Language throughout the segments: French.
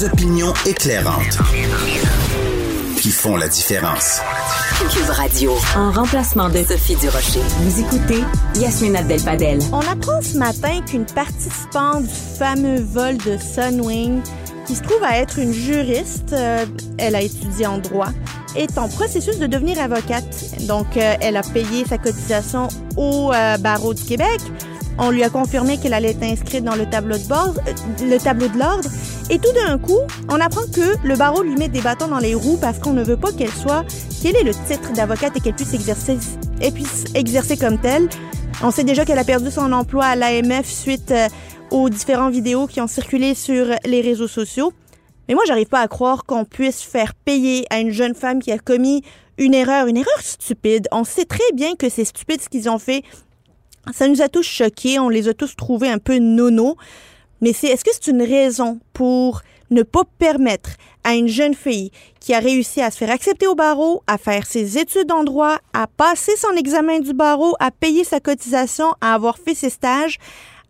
Des opinions éclairantes qui font la différence. Cube Radio. En remplacement de Sophie Durocher. Vous écoutez Yasmine Abdel-Fadel. On apprend ce matin qu'une participante du fameux vol de Sunwing, qui se trouve à être une juriste, euh, elle a étudié en droit, est en processus de devenir avocate. Donc, euh, elle a payé sa cotisation au euh, barreau du Québec. On lui a confirmé qu'elle allait être inscrite dans le tableau de bord, le tableau de l'ordre. Et tout d'un coup, on apprend que le barreau lui met des bâtons dans les roues parce qu'on ne veut pas qu'elle soit, quel est le titre d'avocate et qu'elle puisse exercer, et puisse exercer comme telle. On sait déjà qu'elle a perdu son emploi à l'AMF suite aux différentes vidéos qui ont circulé sur les réseaux sociaux. Mais moi, j'arrive pas à croire qu'on puisse faire payer à une jeune femme qui a commis une erreur, une erreur stupide. On sait très bien que c'est stupide ce qu'ils ont fait. Ça nous a tous choqués, on les a tous trouvés un peu nono. Mais c'est est-ce que c'est une raison pour ne pas permettre à une jeune fille qui a réussi à se faire accepter au barreau, à faire ses études en droit, à passer son examen du barreau, à payer sa cotisation, à avoir fait ses stages,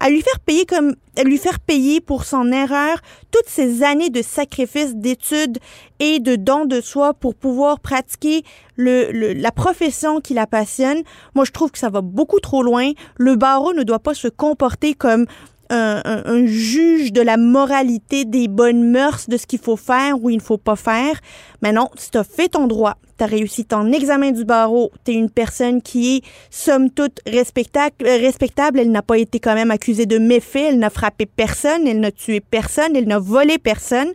à lui faire payer comme à lui faire payer pour son erreur toutes ces années de sacrifices, d'études et de dons de soi pour pouvoir pratiquer le, la profession qui la passionne? Moi, je trouve que ça va beaucoup trop loin. Le barreau ne doit pas se comporter comme un, juge de la moralité, des bonnes mœurs, de ce qu'il faut faire ou il ne faut pas faire. Mais non, tu as fait ton droit, tu as réussi ton examen du barreau, tu es une personne qui est, somme toute, respectable, respectable. Elle n'a pas été quand même accusée de méfait, elle n'a frappé personne, elle n'a tué personne, elle n'a volé personne.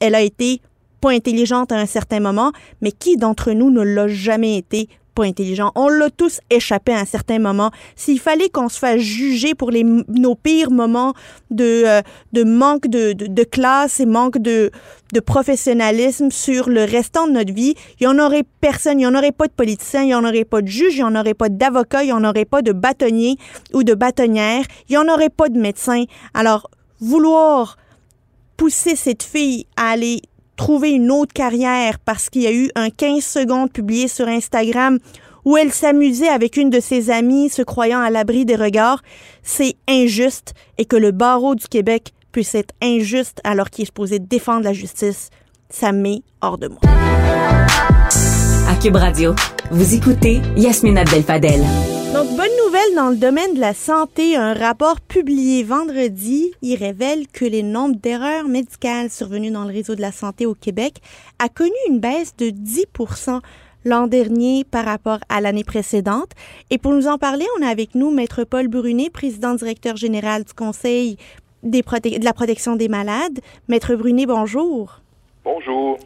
Elle a été pas intelligente à un certain moment, mais qui d'entre nous ne l'a jamais été intelligent. On l'a tous échappé à un certain moment. S'il fallait qu'on se fasse juger pour les, nos pires moments de, euh, de manque de, de, classe et manque de, de professionnalisme sur le restant de notre vie, il n'y en aurait personne, il n'y en aurait pas de politiciens, il n'y en aurait pas de juges, il n'y en aurait pas d'avocats, il n'y en aurait pas de bâtonniers ou de bâtonnières, il n'y en aurait pas de médecins. Alors, vouloir pousser cette fille à aller trouver une autre carrière parce qu'il y a eu un 15 secondes publié sur Instagram où elle s'amusait avec une de ses amies se croyant à l'abri des regards, c'est injuste et que le barreau du Québec puisse être injuste alors qu'il est supposé défendre la justice, ça met hors de moi. À Radio, vous écoutez Abdel-Fadel. Donc, bonne nouvelle dans le domaine de la santé. Un rapport publié vendredi, il révèle que les nombres d'erreurs médicales survenues dans le réseau de la santé au Québec a connu une baisse de 10% l'an dernier par rapport à l'année précédente. Et pour nous en parler, on a avec nous Maître Paul Brunet, président directeur général du Conseil des de la protection des malades. Maître Brunet, bonjour. Bonjour.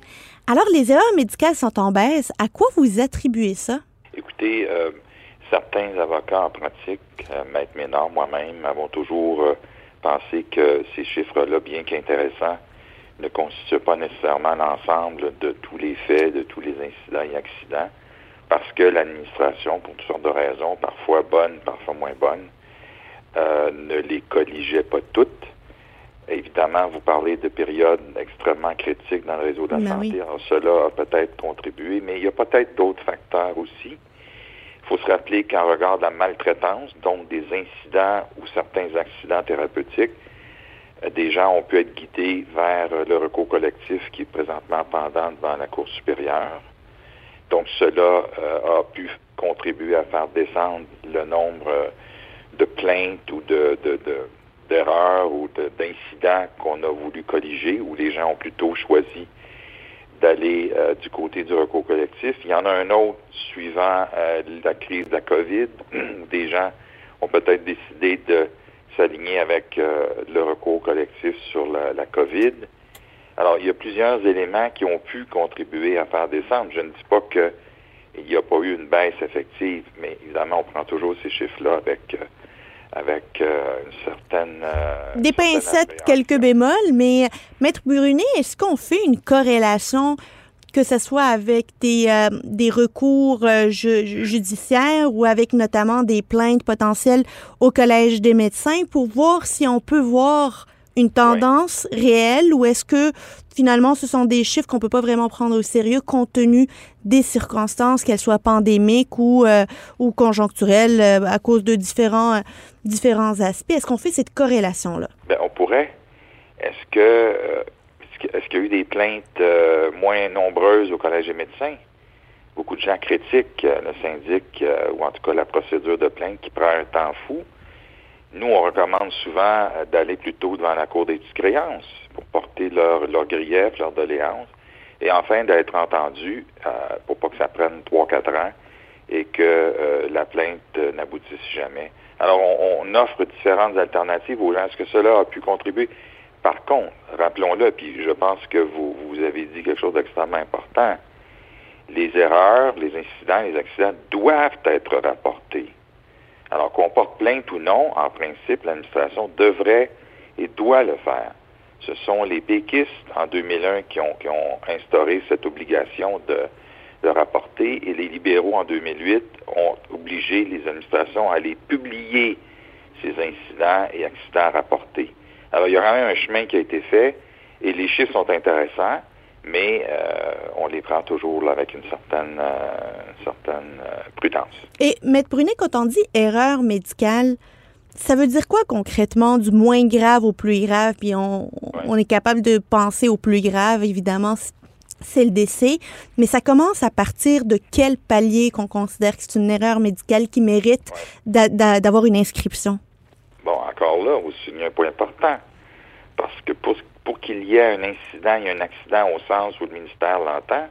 Alors, les erreurs médicales sont en baisse. À quoi vous attribuez ça? Écoutez, euh, certains avocats en pratique, euh, Maître Ménard, moi-même, avons toujours euh, pensé que ces chiffres-là, bien qu'intéressants, ne constituent pas nécessairement l'ensemble de tous les faits, de tous les incidents et accidents, parce que l'administration, pour toutes sortes de raisons, parfois bonnes, parfois moins bonnes, euh, ne les colligeait pas toutes. Évidemment, vous parlez de périodes extrêmement critiques dans le réseau de la ben santé. Alors, cela a peut-être contribué, mais il y a peut-être d'autres facteurs aussi. Il faut se rappeler qu'en regard de la maltraitance, donc des incidents ou certains accidents thérapeutiques, euh, des gens ont pu être guidés vers euh, le recours collectif qui est présentement pendant devant la Cour supérieure. Donc cela euh, a pu contribuer à faire descendre le nombre de plaintes ou de, d'erreurs ou d'incidents qu'on a voulu colliger, où les gens ont plutôt choisi d'aller euh, du côté du recours collectif. Il y en a un autre suivant euh, la crise de la COVID, des gens ont peut-être décidé de s'aligner avec euh, le recours collectif sur la, la, COVID. Alors, il y a plusieurs éléments qui ont pu contribuer à faire descendre. Je ne dis pas qu'il n'y a pas eu une baisse effective, mais évidemment, on prend toujours ces chiffres-là avec avec euh, une certaine... Euh, Des pincettes, quelques bémols, mais Maître Brunet, est-ce qu'on fait une corrélation que ce soit avec des, euh, des recours judiciaires ou avec notamment des plaintes potentielles au Collège des médecins pour voir si on peut voir une tendance réelle ou est-ce que finalement ce sont des chiffres qu'on peut pas vraiment prendre au sérieux compte tenu des circonstances, qu'elles soient pandémiques ou, euh, ou conjoncturelles euh, à cause de différents, euh, différents aspects? Est-ce qu'on fait cette corrélation-là? Bien, on pourrait. Est-ce que est-ce qu'il y a eu des plaintes moins nombreuses au Collège des médecins? Beaucoup de gens critiquent le syndic, ou en tout cas la procédure de plainte qui prend un temps fou. Nous, on recommande souvent d'aller plutôt devant la Cour des créances porter leur, leur grief, leur doléance, et enfin d'être entendu pour pas que ça prenne 3-4 ans et que la plainte n'aboutisse jamais. Alors, on, offre différentes alternatives aux gens. Est-ce que cela a pu contribuer? Par contre, rappelons-le, puis je pense que vous, vous avez dit quelque chose d'extrêmement important. Les erreurs, les incidents, les accidents doivent être rapportés. Alors qu'on porte plainte ou non, en principe, l'administration devrait et doit le faire. Ce sont les péquistes en 2001 qui ont, instauré cette obligation de, de rapporter et les libéraux en 2008 ont obligé les administrations à aller publier ces incidents et accidents rapportés. Alors, il y a quand même un chemin qui a été fait et les chiffres sont intéressants, mais euh, on les prend toujours avec une certaine, euh, certaine euh, prudence. Et, Maître Brunet, quand on dit erreur médicale, ça veut dire quoi concrètement, du moins grave au plus grave? Puis on, on est capable de penser au plus grave, évidemment, c'est le décès, mais ça commence à partir de quel palier qu'on considère que c'est une erreur médicale qui mérite d'avoir une inscription? Bon, encore là, vous soulignez un point important, parce que pour, pour qu'il y ait un incident et un accident au sens où le ministère l'entend,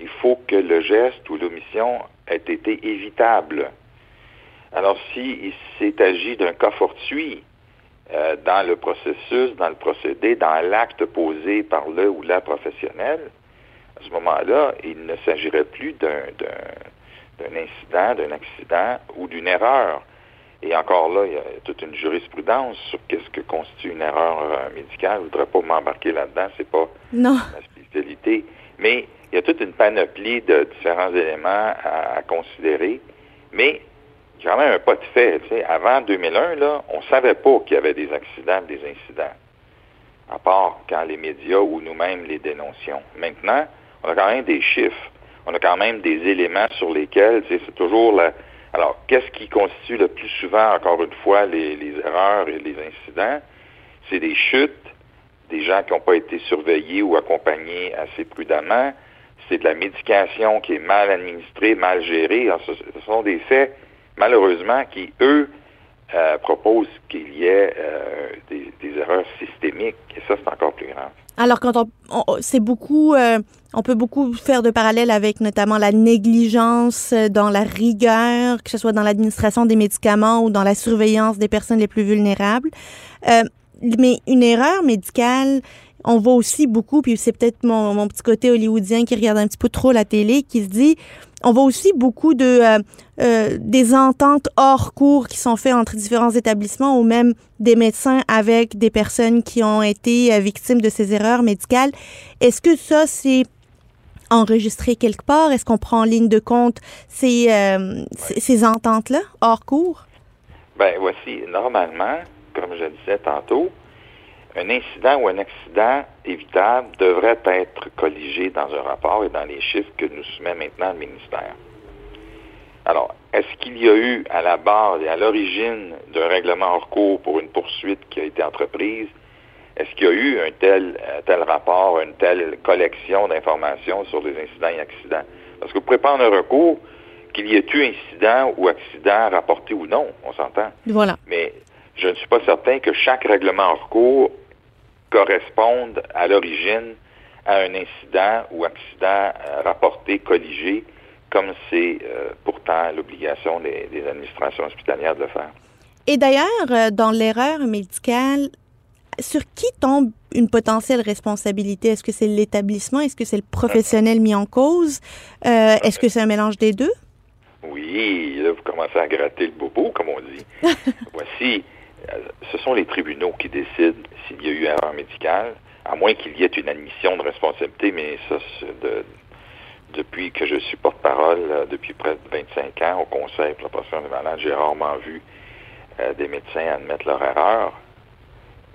il faut que le geste ou l'omission ait été évitable. Alors, s'il s'est agi d'un cas fortuit euh, dans le processus, dans le procédé, dans l'acte posé par le ou la professionnel, à ce moment-là, il ne s'agirait plus d'un incident, d'un accident ou d'une erreur. Et encore là, il y a toute une jurisprudence sur qu'est-ce que constitue une erreur euh, médicale. Je ne voudrais pas m'embarquer là-dedans, c'est pas non. ma spécialité. Mais il y a toute une panoplie de différents éléments à, considérer. Mais quand même un pas de fait. Avant 2001, là, on ne savait pas qu'il y avait des accidents, des incidents, à part quand les médias ou nous-mêmes les dénoncions. Maintenant, on a quand même des chiffres, on a quand même des éléments sur lesquels, c'est toujours la... Alors, qu'est-ce qui constitue le plus souvent, encore une fois, les, erreurs et les incidents? C'est des chutes, des gens qui n'ont pas été surveillés ou accompagnés assez prudemment. C'est de la médication qui est mal administrée, mal gérée. ce, sont des faits, malheureusement, qui, eux, euh, proposent qu'il y ait euh, des, erreurs systémiques. Et ça, c'est encore plus grave. Alors, quand on, c'est beaucoup, euh, on peut beaucoup faire de parallèles avec notamment la négligence euh, dans la rigueur, que ce soit dans l'administration des médicaments ou dans la surveillance des personnes les plus vulnérables. Euh, mais une erreur médicale, on voit aussi beaucoup, puis c'est peut-être mon, mon, petit côté hollywoodien qui regarde un petit peu trop la télé, qui se dit, on voit aussi beaucoup de euh, euh, des ententes hors cours qui sont faites entre différents établissements ou même des médecins avec des personnes qui ont été euh, victimes de ces erreurs médicales. Est-ce que ça c'est enregistré quelque part? Est-ce qu'on prend en ligne de compte ces ces ententes-là hors cours? Ben voici normalement, comme je disais tantôt, un incident ou un accident évitable devrait être colligé dans un rapport et dans les chiffres que nous soumet maintenant le ministère. Alors, est-ce qu'il y a eu à la base et à l'origine d'un règlement hors cours pour une poursuite qui a été entreprise, est-ce qu'il y a eu un tel, tel rapport, une telle collection d'informations sur les incidents et accidents? Parce que vous pouvez prendre un recours, qu'il y ait eu incident ou accident rapporté ou non, on s'entend? Voilà. Mais je ne suis pas certain que chaque règlement hors cours corresponde à l'origine à un incident ou accident euh, rapporté, colligé, comme c'est euh, pourtant l'obligation des, administrations hospitalières de le faire. Et d'ailleurs, euh, dans l'erreur médicale, sur qui tombe une potentielle responsabilité? Est-ce que c'est l'établissement? Est-ce que c'est le professionnel mis en cause? Est-ce que c'est un mélange des deux? Oui, là, vous commencez à gratter le bobo, comme on dit. Voici, ce sont les tribunaux qui décident s'il y a eu erreur médicale, à moins qu'il y ait une admission de responsabilité, mais ça, de, depuis que je suis porte-parole, euh, depuis près de 25 ans au Conseil pour la protection des malades, j'ai rarement vu euh, des médecins admettre leur erreur.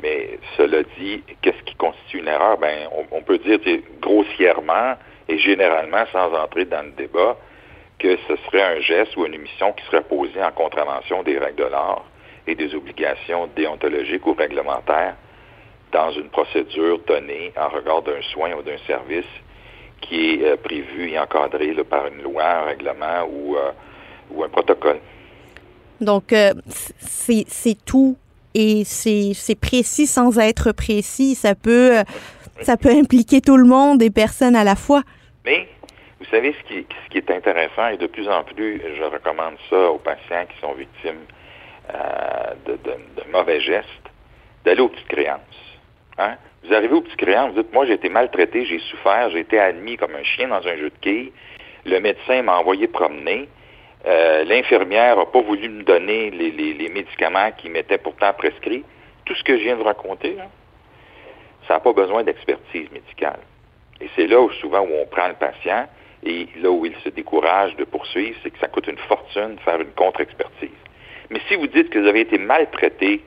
Mais cela dit, qu'est-ce qui constitue une erreur? Ben, on, peut dire grossièrement et généralement, sans entrer dans le débat, que ce serait un geste ou une émission qui serait posée en contravention des règles de l'art et des obligations déontologiques ou réglementaires dans une procédure donnée en regard d'un soin ou d'un service qui est euh, prévu et encadré par une loi, un règlement ou, euh, ou un protocole. Donc, euh, c'est tout et c'est précis sans être précis. Ça peut, ça peut impliquer tout le monde et personne à la fois. Mais, vous savez, ce qui, ce qui est intéressant et de plus en plus, je recommande ça aux patients qui sont victimes de, de, mauvais gestes, d'aller aux petites créances. Hein? Vous arrivez aux petites créances, vous dites, moi j'ai été maltraité, j'ai souffert, j'ai été admis comme un chien dans un jeu de quilles, le médecin m'a envoyé promener, euh, l'infirmière n'a pas voulu me donner les, médicaments qui m'étaient pourtant prescrits. Tout ce que je viens de raconter, ça n'a pas besoin d'expertise médicale. Et c'est là où souvent où on prend le patient et là où il se décourage de poursuivre, c'est que ça coûte une fortune de faire une contre-expertise. Mais si vous dites que vous avez été maltraité,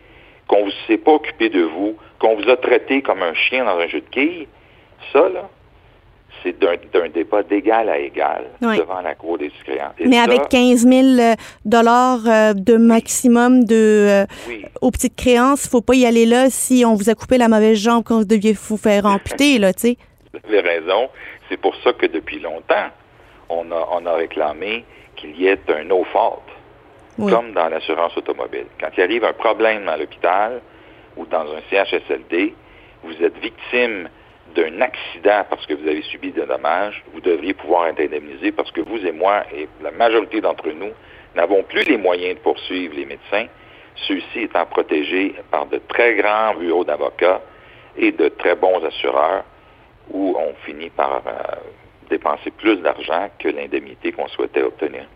qu'on ne s'est pas occupé de vous, qu'on vous a traité comme un chien dans un jeu de quilles, ça, là, c'est d'un débat d'égal à égal devant la Cour des créances. Mais avec 15 000 euh, euh, de maximum de, euh, aux petites créances, il ne faut pas y aller là si on vous a coupé la mauvaise jambe quand vous deviez vous faire amputer, là, tu sais. Vous avez raison. C'est pour ça que depuis longtemps, on a, on a réclamé qu'il y ait un no comme dans l'assurance automobile. Quand il arrive un problème à l'hôpital ou dans un CHSLD, vous êtes victime d'un accident parce que vous avez subi des dommages, vous devriez pouvoir être indemnisé parce que vous et moi et la majorité d'entre nous n'avons plus les moyens de poursuivre les médecins, ceux-ci étant protégés par de très grands bureaux d'avocats et de très bons assureurs où on finit par euh, dépenser plus d'argent que l'indemnité qu'on souhaitait obtenir.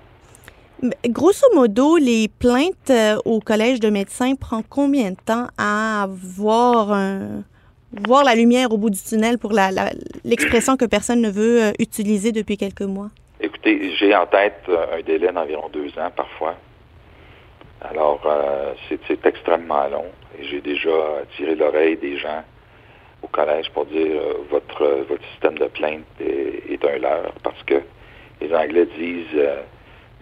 Grosso modo, les plaintes euh, au collège de médecins prend combien de temps à voir la lumière au bout du tunnel pour l'expression que personne ne veut euh, utiliser depuis quelques mois? Écoutez, j'ai en tête euh, un délai d'environ deux ans parfois. Alors, c'est extrêmement long. Et j'ai déjà tiré l'oreille des gens au collège pour dire votre votre système de plainte est, est un leurre parce que les Anglais disent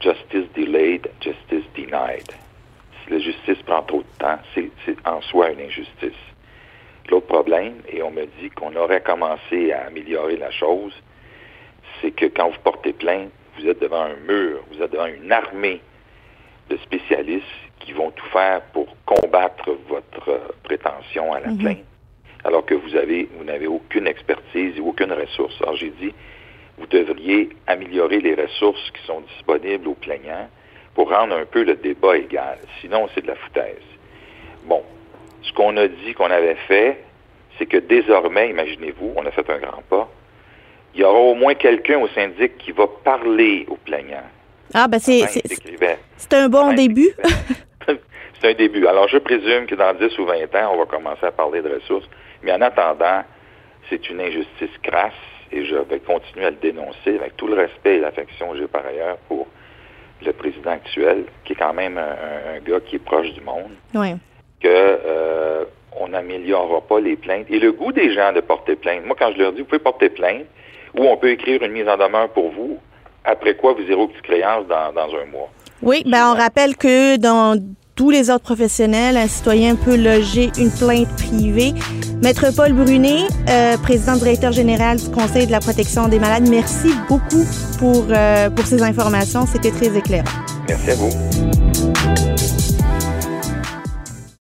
justice delayed, justice denied. Si la justice prend trop de temps, c'est en soi une injustice. L'autre problème, et on me dit qu'on aurait commencé à améliorer la chose, c'est que quand vous portez plainte, vous êtes devant un mur, vous êtes devant une armée de spécialistes qui vont tout faire pour combattre votre prétention à la mhm. plainte, alors que vous avez, vous n'avez aucune expertise et aucune ressource. Alors j'ai dit, vous devriez améliorer les ressources qui sont disponibles aux plaignants pour rendre un peu le débat égal. Sinon, c'est de la foutaise. Bon, ce qu'on a dit qu'on avait fait, c'est que désormais, imaginez-vous, on a fait un grand pas, il y aura au moins quelqu'un au syndic qui va parler aux plaignants. Ah, ben c'est, c'est, un bon début. c'est un début. Alors, je présume que dans 10 ou 20 ans, on va commencer à parler de ressources. Mais en attendant, c'est une injustice crasse et je vais continuer à le dénoncer avec tout le respect et l'affection que j'ai par ailleurs pour le président actuel, qui est quand même un, gars qui est proche du monde, oui. que euh, on n'améliorera pas les plaintes. Et le goût des gens de porter plainte. Moi, quand je leur dis, vous pouvez porter plainte, ou on peut écrire une mise en demeure pour vous, après quoi vous irez aux petites créances dans, dans un mois. Oui, ben on rappelle que dans tous les autres professionnels, un citoyen peut loger une plainte privée. Maître Paul Brunet, euh, président directeur général du Conseil de la protection des malades, merci beaucoup pour, euh, pour ces informations. C'était très éclairant. Merci à vous.